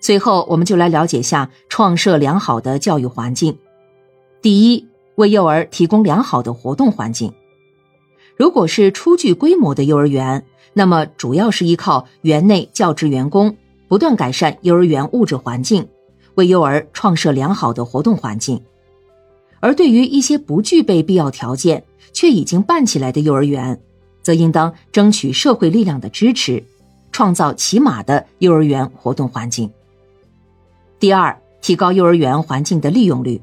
随后，我们就来了解下创设良好的教育环境。第一，为幼儿提供良好的活动环境。如果是初具规模的幼儿园，那么主要是依靠园内教职员工不断改善幼儿园物质环境，为幼儿创设良好的活动环境。而对于一些不具备必要条件却已经办起来的幼儿园，则应当争取社会力量的支持，创造起码的幼儿园活动环境。第二，提高幼儿园环境的利用率。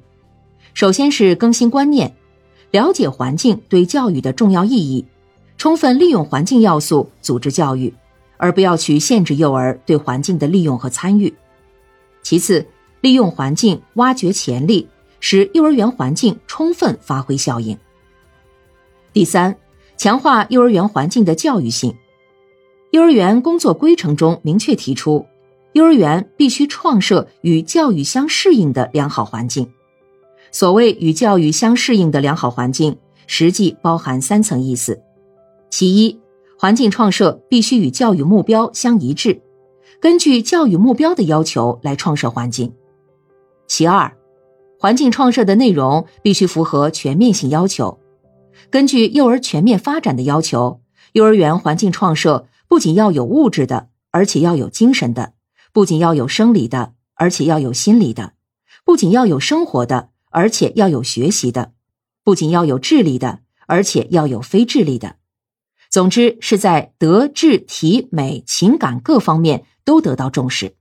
首先是更新观念，了解环境对教育的重要意义，充分利用环境要素组织教育，而不要去限制幼儿对环境的利用和参与。其次，利用环境挖掘潜力，使幼儿园环境充分发挥效应。第三，强化幼儿园环境的教育性。幼儿园工作规程中明确提出。幼儿园必须创设与教育相适应的良好环境。所谓与教育相适应的良好环境，实际包含三层意思：其一，环境创设必须与教育目标相一致，根据教育目标的要求来创设环境；其二，环境创设的内容必须符合全面性要求，根据幼儿全面发展的要求，幼儿园环境创设不仅要有物质的，而且要有精神的。不仅要有生理的，而且要有心理的；不仅要有生活的，而且要有学习的；不仅要有智力的，而且要有非智力的。总之，是在德、智、体、美、情感各方面都得到重视，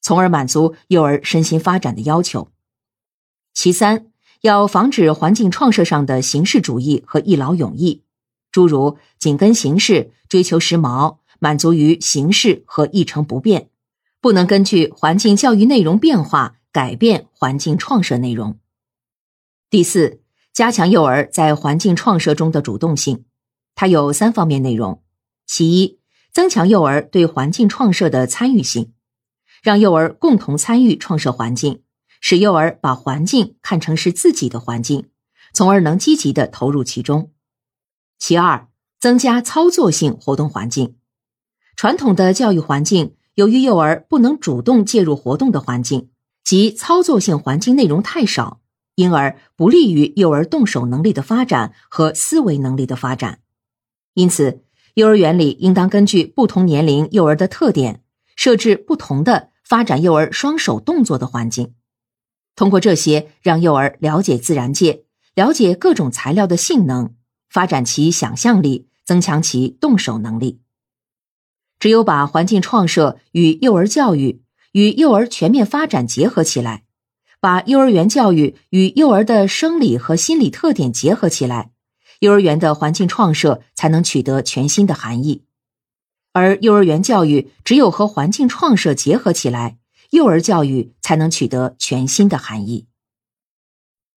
从而满足幼儿身心发展的要求。其三，要防止环境创设上的形式主义和一劳永逸，诸如紧跟形式、追求时髦、满足于形式和一成不变。不能根据环境教育内容变化改变环境创设内容。第四，加强幼儿在环境创设中的主动性，它有三方面内容：其一，增强幼儿对环境创设的参与性，让幼儿共同参与创设环境，使幼儿把环境看成是自己的环境，从而能积极的投入其中；其二，增加操作性活动环境，传统的教育环境。由于幼儿不能主动介入活动的环境，及操作性环境内容太少，因而不利于幼儿动手能力的发展和思维能力的发展。因此，幼儿园里应当根据不同年龄幼儿的特点，设置不同的发展幼儿双手动作的环境。通过这些，让幼儿了解自然界，了解各种材料的性能，发展其想象力，增强其动手能力。只有把环境创设与幼儿教育、与幼儿全面发展结合起来，把幼儿园教育与幼儿的生理和心理特点结合起来，幼儿园的环境创设才能取得全新的含义。而幼儿园教育只有和环境创设结合起来，幼儿教育才能取得全新的含义。